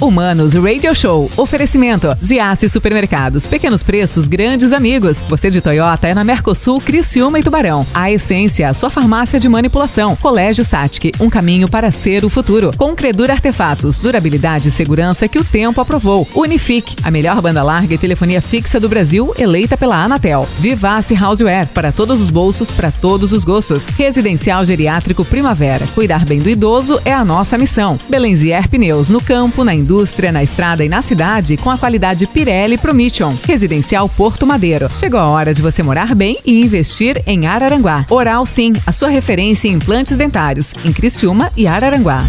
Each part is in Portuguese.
Humanos Radio Show. Oferecimento. Giasse Supermercados. Pequenos preços, grandes amigos. Você de Toyota é na Mercosul, Criciúma e Tubarão. A Essência, sua farmácia de manipulação. Colégio Satic, um caminho para ser o futuro. Com Credura Artefatos, durabilidade e segurança que o tempo aprovou. Unifique, a melhor banda larga e telefonia fixa do Brasil, eleita pela Anatel. Vivace Houseware, para todos os bolsos, para todos os gostos. Residencial Geriátrico Primavera. Cuidar bem do idoso é a nossa missão. Belenzier Pneus, no campo, na indústria, na estrada e na cidade, com a qualidade Pirelli Promission. Residencial Porto Madeiro. Chegou a hora de você morar bem e investir em Araranguá. Oral Sim, a sua referência em implantes dentários, em Criciúma e Araranguá.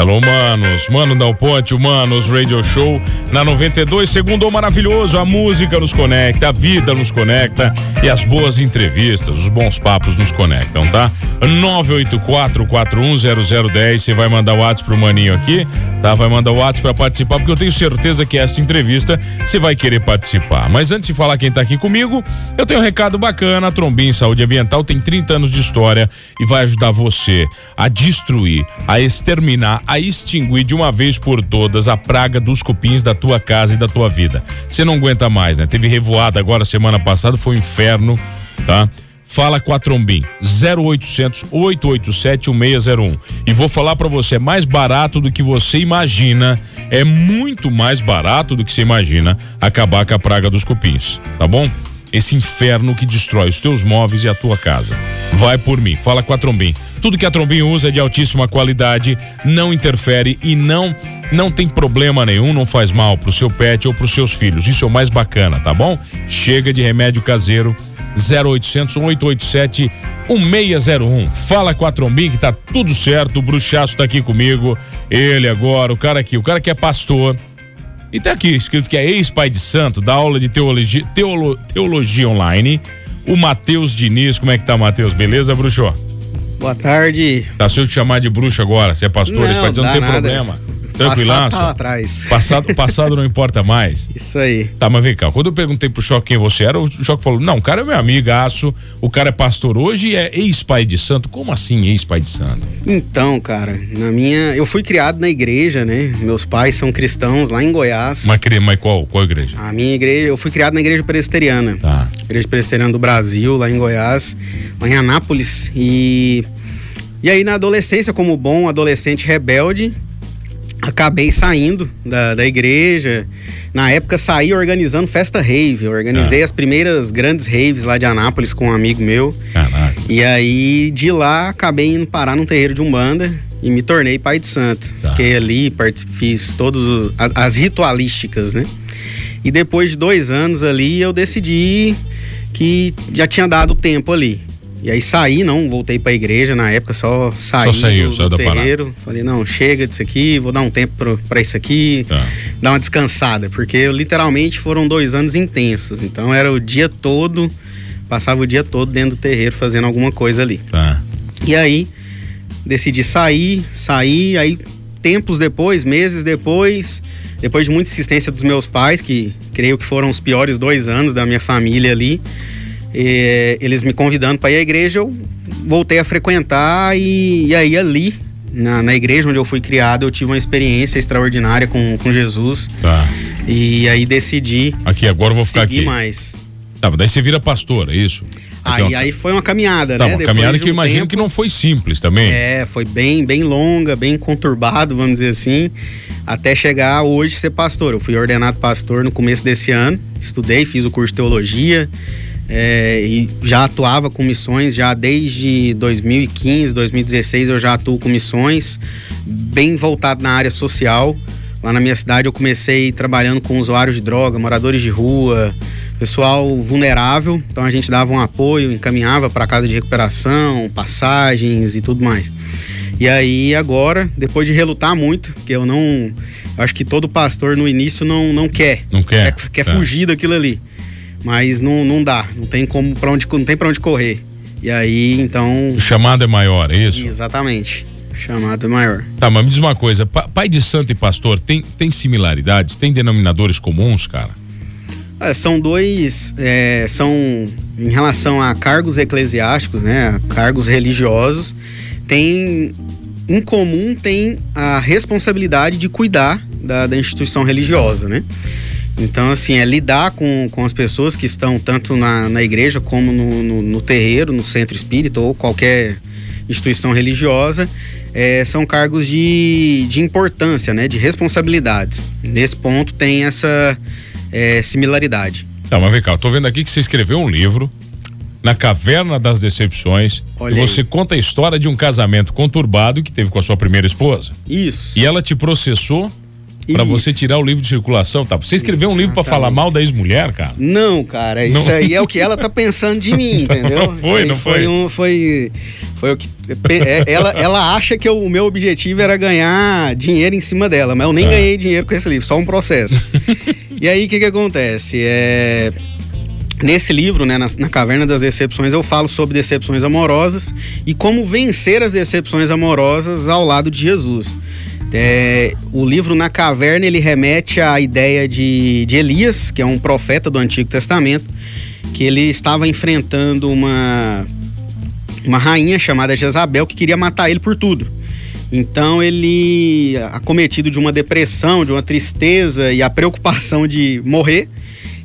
Alô, manos. Mano Dal Ponte, Humanos Radio Show na 92. Segundo maravilhoso, a música nos conecta, a vida nos conecta e as boas entrevistas, os bons papos nos conectam, tá? 984-410010. Você vai mandar o WhatsApp pro Maninho aqui, tá? Vai mandar o WhatsApp pra participar, porque eu tenho certeza que esta entrevista você vai querer participar. Mas antes de falar quem tá aqui comigo, eu tenho um recado bacana. A Trombim Saúde Ambiental tem 30 anos de história e vai ajudar você a destruir, a exterminar a extinguir de uma vez por todas a praga dos cupins da tua casa e da tua vida. Você não aguenta mais, né? Teve revoada agora semana passada, foi um inferno, tá? Fala com a Trombim, 0800 887 1601. E vou falar para você, é mais barato do que você imagina, é muito mais barato do que você imagina acabar com a praga dos cupins, tá bom? Esse inferno que destrói os teus móveis e a tua casa. Vai por mim, fala com a Trombim. Tudo que a Trombim usa é de altíssima qualidade, não interfere e não não tem problema nenhum, não faz mal pro seu pet ou pros seus filhos. Isso é o mais bacana, tá bom? Chega de remédio caseiro 0800 887 1601. Fala com a Trombim que tá tudo certo, o Bruxaço tá aqui comigo. Ele agora, o cara aqui, o cara que é pastor, e tá aqui escrito que é ex-pai de santo, da aula de teologia, teolo, teologia online, o Matheus Diniz. Como é que tá, Matheus? Beleza, bruxo? Boa tarde. Tá se eu te chamar de bruxo agora, você é pastor, não, ex-pai de santo, não tem nada. problema. Tranquilaço? Passado tá atrás. Passado, passado não importa mais. Isso aí. Tá, mas vem cá. Quando eu perguntei pro Choque quem você era, o Choque falou: não, o cara é meu amigaço, o cara é pastor hoje e é ex-pai de santo. Como assim ex-pai de santo? Então, cara, na minha. Eu fui criado na igreja, né? Meus pais são cristãos lá em Goiás. Mas, mas qual, qual igreja? A minha igreja, eu fui criado na igreja presbiteriana. Tá. Igreja presbiteriana do Brasil, lá em Goiás, lá em Anápolis. E. E aí, na adolescência, como bom adolescente rebelde, acabei saindo da, da igreja. Na época saí organizando festa rave. Eu organizei ah. as primeiras grandes raves lá de Anápolis com um amigo meu. Caraca. E aí de lá acabei indo parar num terreiro de Umbanda e me tornei pai de santo. Tá. Fiquei ali, fiz todas as ritualísticas, né? E depois de dois anos ali eu decidi que já tinha dado tempo ali. E aí saí, não voltei para a igreja na época, só saí só saiu, do, saiu do terreiro. Parada. Falei, não, chega disso aqui, vou dar um tempo para isso aqui, tá. dar uma descansada, porque literalmente foram dois anos intensos. Então era o dia todo, passava o dia todo dentro do terreiro fazendo alguma coisa ali. Tá. E aí decidi sair, sair, aí tempos depois, meses depois, depois de muita insistência dos meus pais, que creio que foram os piores dois anos da minha família ali e, eles me convidando para ir à igreja, eu voltei a frequentar e, e aí ali, na, na, igreja onde eu fui criado, eu tive uma experiência extraordinária com, com Jesus. Tá. E aí decidi. Aqui, agora eu vou ficar aqui. mais. Tá, daí você vira pastor, é isso? Aí, uma... aí foi uma caminhada, tá, né? Uma Depois caminhada que um eu imagino tempo, que não foi simples também. É, foi bem, bem longa, bem conturbado, vamos dizer assim, até chegar hoje ser pastor. Eu fui ordenado pastor no começo desse ano, estudei, fiz o curso de teologia, é, e já atuava com missões já desde 2015, 2016 eu já atuo com missões bem voltado na área social. Lá na minha cidade eu comecei trabalhando com usuários de droga, moradores de rua, pessoal vulnerável. Então a gente dava um apoio, encaminhava para casa de recuperação, passagens e tudo mais. E aí agora, depois de relutar muito, que eu não, acho que todo pastor no início não não quer, não quer, quer, quer é. fugir daquilo ali mas não, não dá, não tem como para onde não tem para onde correr. E aí, então, o chamado é maior, é isso? Exatamente. O chamado é maior. Tá, mas me diz uma coisa, pai de santo e pastor tem tem similaridades, tem denominadores comuns, cara? É, são dois, é, são em relação a cargos eclesiásticos, né, cargos religiosos, tem em comum têm a responsabilidade de cuidar da, da instituição religiosa, né? Então, assim, é lidar com, com as pessoas que estão tanto na, na igreja como no, no, no terreiro, no centro espírita ou qualquer instituição religiosa, é, são cargos de, de importância, né? De responsabilidades. Nesse ponto tem essa é, similaridade. Tá, mas vem cá, eu tô vendo aqui que você escreveu um livro na Caverna das Decepções. Olha e você aí. conta a história de um casamento conturbado que teve com a sua primeira esposa. Isso. E ela te processou para você tirar o livro de circulação, tá? Você escreveu Exatamente. um livro para falar mal da ex-mulher, cara? Não, cara, isso não. aí é o que ela tá pensando de mim, entendeu? Não foi, não foi. Foi, um, foi, foi o que é, ela, ela acha que o meu objetivo era ganhar dinheiro em cima dela, mas eu nem ah. ganhei dinheiro com esse livro, só um processo. e aí o que que acontece? É Nesse livro, né, na, na, Caverna das Decepções, eu falo sobre decepções amorosas e como vencer as decepções amorosas ao lado de Jesus. É, o livro Na Caverna ele remete à ideia de, de Elias, que é um profeta do Antigo Testamento, que ele estava enfrentando uma, uma rainha chamada Jezabel que queria matar ele por tudo. Então ele, acometido de uma depressão, de uma tristeza e a preocupação de morrer,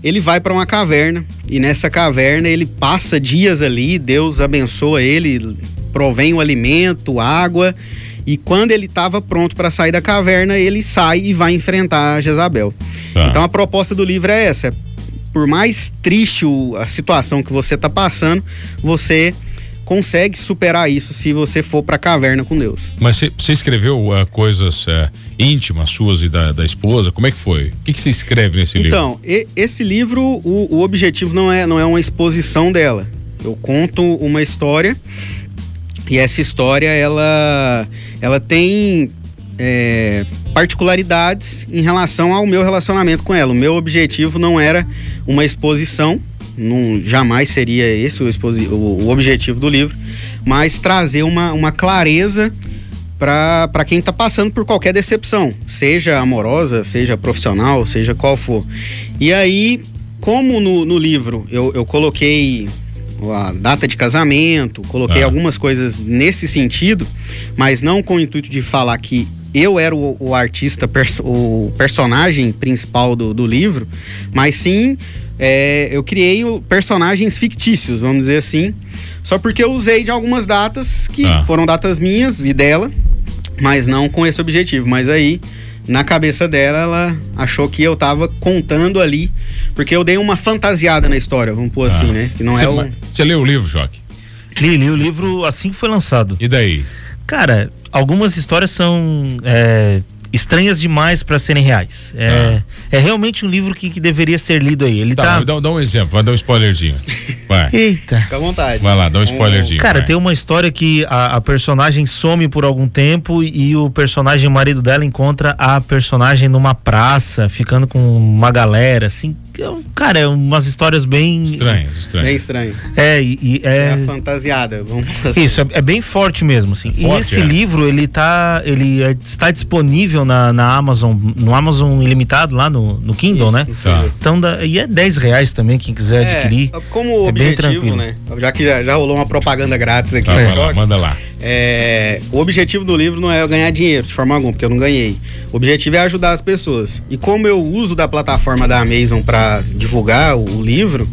ele vai para uma caverna e nessa caverna ele passa dias ali, Deus abençoa ele, provém o alimento, água e quando ele estava pronto para sair da caverna, ele sai e vai enfrentar Jezabel. Tá. Então a proposta do livro é essa: por mais triste a situação que você está passando, você consegue superar isso se você for para a caverna com Deus. Mas você escreveu uh, coisas uh, íntimas suas e da, da, esposa? Como é que foi? O que você escreve nesse então, livro? Então, esse livro, o, o objetivo não é, não é uma exposição dela. Eu conto uma história e essa história ela, ela tem é, particularidades em relação ao meu relacionamento com ela. O meu objetivo não era uma exposição, não, jamais seria esse o, o, o objetivo do livro, mas trazer uma, uma clareza para quem está passando por qualquer decepção, seja amorosa, seja profissional, seja qual for. E aí, como no, no livro eu, eu coloquei a data de casamento, coloquei ah. algumas coisas nesse sentido, mas não com o intuito de falar que eu era o, o artista, perso o personagem principal do, do livro, mas sim é, eu criei personagens fictícios, vamos dizer assim, só porque eu usei de algumas datas que ah. foram datas minhas e dela, mas não com esse objetivo. Mas aí na cabeça dela, ela achou que eu tava contando ali, porque eu dei uma fantasiada na história, vamos pôr assim, ah. assim, né? Que não Cê, é o... Você leu o livro, Joque? Li, li o livro assim que foi lançado. E daí? Cara, algumas histórias são é, estranhas demais para serem reais. É, ah. é realmente um livro que, que, deveria ser lido aí. Ele tá. tá... Dá, dá, um exemplo, vai dar um spoilerzinho. Vai. Eita. Fica à vontade. Vai lá, dá um spoilerzinho. Cara, vai. tem uma história que a, a, personagem some por algum tempo e o personagem, o marido dela, encontra a personagem numa praça, ficando com uma galera, assim, cara, é umas histórias bem. Estranhas, estranhas. Bem estranho. É, e, e é. é fantasiada, vamos assim. Isso, é, é, bem forte mesmo, assim. É forte, e esse é. livro, ele tá. Ele é, está disponível na, na Amazon, no Amazon Ilimitado, lá no, no Kindle, Isso, né? Tá. Então, e é 10 reais também, quem quiser é, adquirir. Como objetivo, né? Já que já, já, rolou uma propaganda grátis aqui. Tá, lá, manda lá. É, o objetivo do livro não é ganhar dinheiro de forma alguma, porque eu não ganhei. O objetivo é ajudar as pessoas. E como eu uso da plataforma da Amazon para divulgar o, o livro,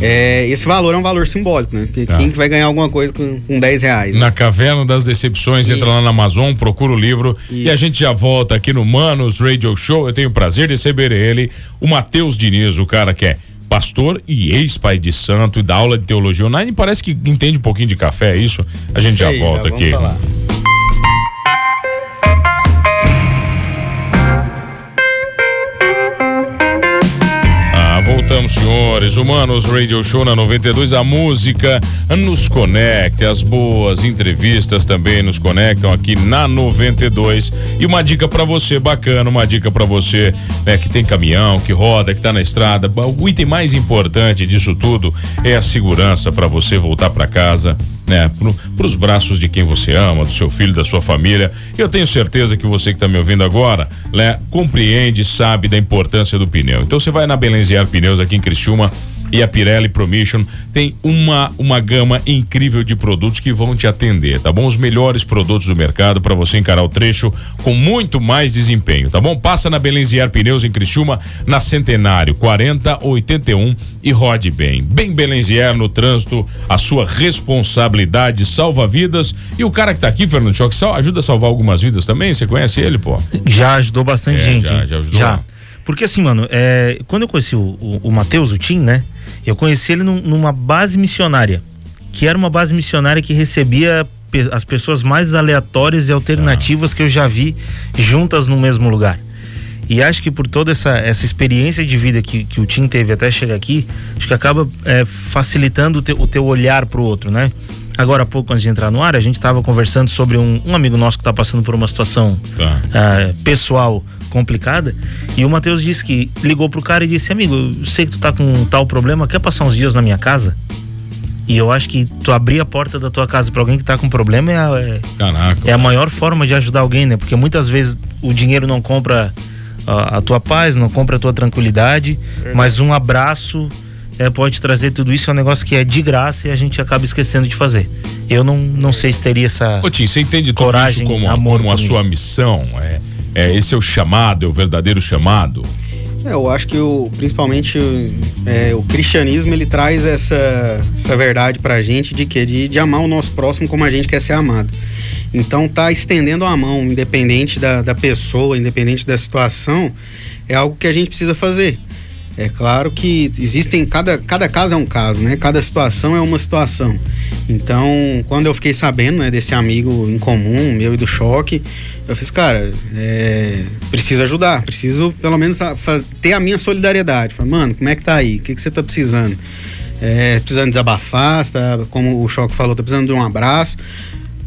é, esse valor é um valor simbólico, né? Porque tá. quem que vai ganhar alguma coisa com, com 10 reais? Né? Na Caverna das Decepções, Isso. entra lá na Amazon, procura o livro Isso. e a gente já volta aqui no Manos Radio Show. Eu tenho o prazer de receber ele, o Matheus Diniz, o cara que é pastor e ex-pai de santo e dá aula de teologia online. Parece que entende um pouquinho de café, é isso? A gente Sei, já volta já aqui. Falar. Senhores. Humanos Radio Show na 92. A música nos conecta, as boas entrevistas também nos conectam aqui na 92. E uma dica para você bacana, uma dica para você né, que tem caminhão, que roda, que tá na estrada. O item mais importante disso tudo é a segurança para você voltar para casa né, para os braços de quem você ama, do seu filho, da sua família. Eu tenho certeza que você que está me ouvindo agora, né, compreende, sabe da importância do pneu. Então você vai na Belenziar Pneus aqui em Criciúma, e a Pirelli Promission tem uma, uma gama incrível de produtos que vão te atender, tá bom? Os melhores produtos do mercado para você encarar o trecho com muito mais desempenho, tá bom? Passa na Belenziar Pneus em Criciúma, na Centenário 4081 e rode bem. Bem Belenziar no trânsito, a sua responsabilidade salva vidas e o cara que tá aqui, Fernando Choque, ajuda a salvar algumas vidas também, você conhece ele, pô? Já ajudou bastante é, gente. Já, já ajudou. Já. Porque assim, mano, é, quando eu conheci o, o, o Matheus, o Tim, né? Eu conheci ele num, numa base missionária, que era uma base missionária que recebia pe as pessoas mais aleatórias e alternativas ah. que eu já vi juntas no mesmo lugar. E acho que por toda essa, essa experiência de vida que, que o Tim teve até chegar aqui, acho que acaba é, facilitando o teu, o teu olhar pro outro, né? Agora há pouco, antes de entrar no ar, a gente estava conversando sobre um, um, amigo nosso que está passando por uma situação tá. uh, pessoal complicada. E o Matheus disse que ligou pro cara e disse: Amigo, eu sei que tu tá com um tal problema, quer passar uns dias na minha casa? E eu acho que tu abrir a porta da tua casa para alguém que tá com problema é a, é, Caraca, é a maior forma de ajudar alguém, né? Porque muitas vezes o dinheiro não compra a, a tua paz, não compra a tua tranquilidade, é. mas um abraço é, pode trazer tudo isso. É um negócio que é de graça e a gente acaba esquecendo de fazer. Eu não, não sei se teria essa. Ô, Tim, você entende tudo coragem, isso como, amor como a sua missão? É, é, esse é o chamado, é o verdadeiro chamado? É, eu acho que o, principalmente é, o cristianismo ele traz essa, essa verdade pra gente de que de, de amar o nosso próximo como a gente quer ser amado. Então tá estendendo a mão, independente da, da pessoa, independente da situação, é algo que a gente precisa fazer. É claro que existem, cada, cada caso é um caso, né? Cada situação é uma situação. Então, quando eu fiquei sabendo né, desse amigo em comum, meu e do choque, eu fiz, cara, é, preciso ajudar, preciso pelo menos ter a minha solidariedade. Falei, mano, como é que tá aí? O que, que você tá precisando? É, precisando desabafar, tá, como o Choque falou, tá precisando de um abraço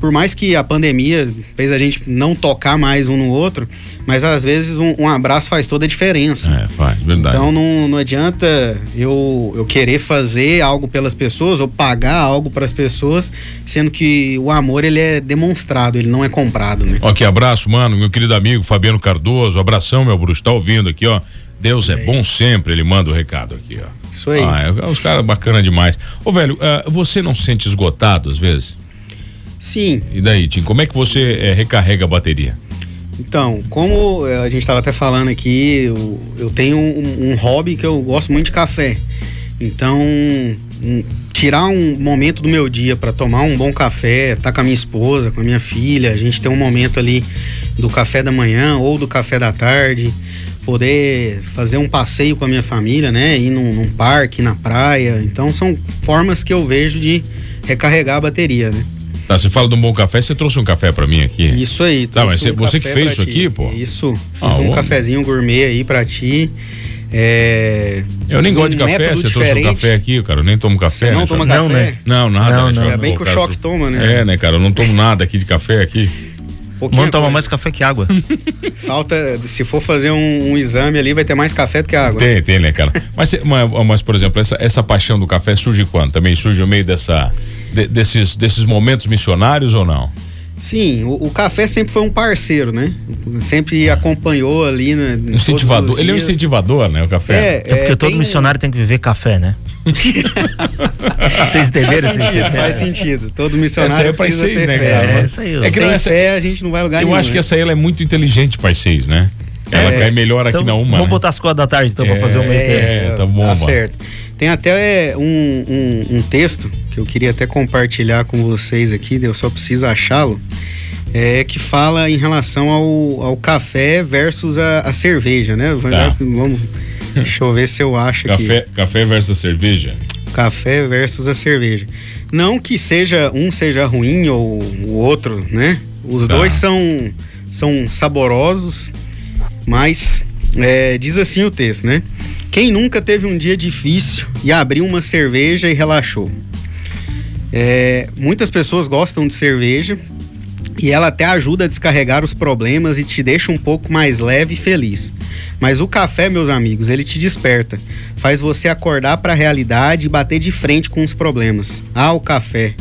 por mais que a pandemia fez a gente não tocar mais um no outro, mas às vezes um, um abraço faz toda a diferença. É, faz, verdade. Então não, não adianta eu, eu querer fazer algo pelas pessoas ou pagar algo para as pessoas, sendo que o amor ele é demonstrado, ele não é comprado, né? Ok, abraço, mano, meu querido amigo Fabiano Cardoso, abração, meu bruxo, tá ouvindo aqui, ó. Deus é, é bom sempre, ele manda o recado aqui, ó. Isso aí. Ah, é, os caras bacana demais. Ô, velho, uh, você não se sente esgotado às vezes? Sim. E daí, Tim, como é que você é, recarrega a bateria? Então, como a gente estava até falando aqui, eu, eu tenho um, um, hobby que eu gosto muito de café. Então, um, tirar um momento do meu dia para tomar um bom café, estar tá com a minha esposa, com a minha filha, a gente ter um momento ali do café da manhã ou do café da tarde, poder fazer um passeio com a minha família, né? Ir num, num parque, na praia. Então, são formas que eu vejo de recarregar a bateria, né? Tá, você fala de um bom café, você trouxe um café para mim aqui. Isso aí. Tá, mas um você que fez isso aqui, pô? Isso. Fiz ah, um cafezinho gourmet aí para ti. É, eu nem gosto um de café, você diferente. trouxe um café aqui, cara. Eu nem tomo café. Você não né, toma café? Não, né? Não, nada. Não, né, não. É bem que o choque toma, né? É, né, cara? Eu não tomo nada aqui de café aqui. Mano, toma mais café que água. Falta, se for fazer um, um, exame ali, vai ter mais café do que água. Tem, tem, né, cara? Mas, mas, mas, por exemplo, essa, essa paixão do café surge quando? Também surge no meio dessa de, desses, desses momentos missionários ou não? Sim, o, o, café sempre foi um parceiro, né? Sempre acompanhou ali, né? Incentivador. Ele é um incentivador, né? O café. É, é porque é, todo missionário um... tem que viver café, né? Vocês entenderam? Faz sentido, faz sentido. Todo missionário essa é precisa seis, ter né, fé. Cara? É, essa aí, é que Sem essa... fé a gente não vai lugar eu nenhum. Eu acho né? que essa aí ela é muito inteligente para seis, né? Ela é, cai melhor aqui então, na uma. Vamos né? botar as quatro da tarde então é, pra fazer o meio É, tá bom, tá mano. certo. Tem até um, um, um, texto que eu queria até compartilhar com vocês aqui, eu só preciso achá-lo, é, que fala em relação ao, ao café versus a, a cerveja, né? Tá. Vamos, deixa eu ver se eu acho café, aqui. Café versus a cerveja? Café versus a cerveja. Não que seja um seja ruim ou o outro, né? Os tá. dois são, são saborosos, mas é, diz assim o texto, né? Quem nunca teve um dia difícil e abriu uma cerveja e relaxou? É, muitas pessoas gostam de cerveja e ela até ajuda a descarregar os problemas e te deixa um pouco mais leve e feliz. Mas o café, meus amigos, ele te desperta, faz você acordar para a realidade e bater de frente com os problemas. Ah, o café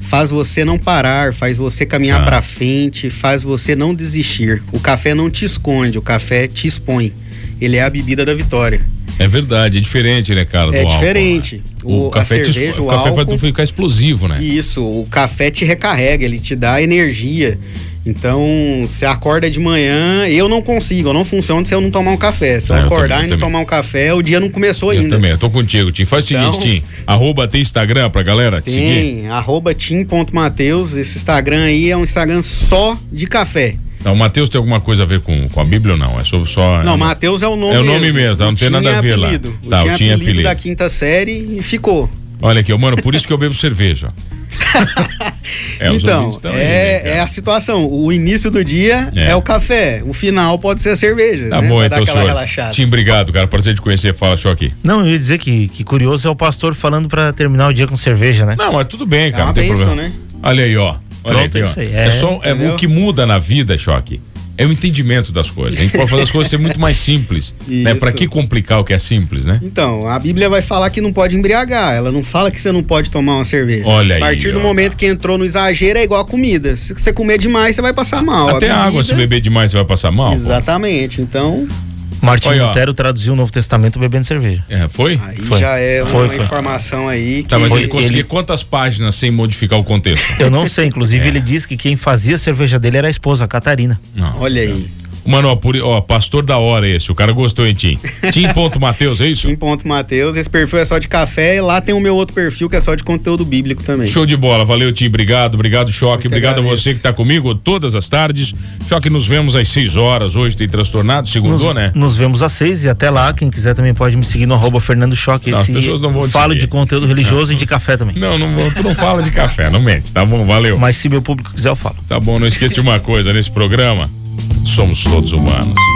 faz você não parar, faz você caminhar ah. para frente, faz você não desistir. O café não te esconde, o café te expõe. Ele é a bebida da vitória. É verdade, é diferente, né, cara? é diferente. Álcool, né? o, o, café, cerveja, te, o, o café álcool, faz ficar explosivo, né? Isso, o café te recarrega, ele te dá energia. Então, você acorda de manhã, eu não consigo, eu não funciono se eu não tomar um café. Se eu ah, acordar eu também, e não tomar um café, o dia não começou eu ainda. Eu também, eu tô contigo, Tim. Faz então, o seguinte, Tim, arroba tem Instagram pra galera te tem, seguir? arroba tim.mateus, esse Instagram aí é um Instagram só de café. Então, o Mateus tem alguma coisa a ver com, com a Bíblia ou não? É só. só não, é Mateus é o nome É o nome mesmo, mesmo tá? não tem nada a ver apelido. lá. Tá, o tinha apelido, apelido da quinta série e ficou. Olha aqui, mano, por isso que eu bebo cerveja. é, então, é, aí, né, é a situação. O início do dia é. é. o café, o final pode ser a cerveja. Tá né? bom, então, senhor. Tim, obrigado, cara. Prazer de conhecer. Fala, Choque. Não, eu ia dizer que, que curioso é o pastor falando para terminar o dia com cerveja, né? Não, mas tudo bem, cara. É não tem bênção, problema. Né? Olha aí, ó. Olha Pronto, ó. É, é, só é, o que muda na vida, Choque é o entendimento das coisas. A gente pode fazer as coisas ser muito mais simples, né? Para que complicar o que é simples, né? Então, a Bíblia vai falar que não pode embriagar. Ela não fala que você não pode tomar uma cerveja. Olha aí. A partir aí, do ó, momento que entrou no exagero é igual a comida. Se você comer demais, você vai passar mal. Até bebida... água, se beber demais, você vai passar mal. Exatamente. Pô. Então, Martin Oi, Lutero traduziu o Novo Testamento bebendo cerveja. É, foi? Aí foi. já é uma foi, foi. informação aí que... Tá, mas ele conseguiu ele... quantas páginas sem modificar o contexto? Eu não sei, inclusive é. ele disse que quem fazia a cerveja dele era a esposa, a Catarina. Não, Olha aí. Mano, ó, por, ó, pastor da hora esse. O cara gostou em Tim. Tim.Mateus, é isso? Tim.Mateus. Esse perfil é só de café e lá tem o meu outro perfil que é só de conteúdo bíblico também. Show de bola. Valeu, Tim. Obrigado. Obrigado, Choque. Obrigado agradeço. a você que tá comigo todas as tardes. Choque, nos vemos às 6 horas. Hoje tem transtornado, segundou, nos, né? Nos vemos às 6 e até lá. Quem quiser também pode me seguir no arroba Fernando Choque. Não, as pessoas não vão Falo de conteúdo religioso não. e de café também. Não, não, tu não fala de café, não mente. Tá bom, valeu. Mas se meu público quiser, eu falo. Tá bom, não esqueça de uma coisa nesse programa. Somos todos humanos.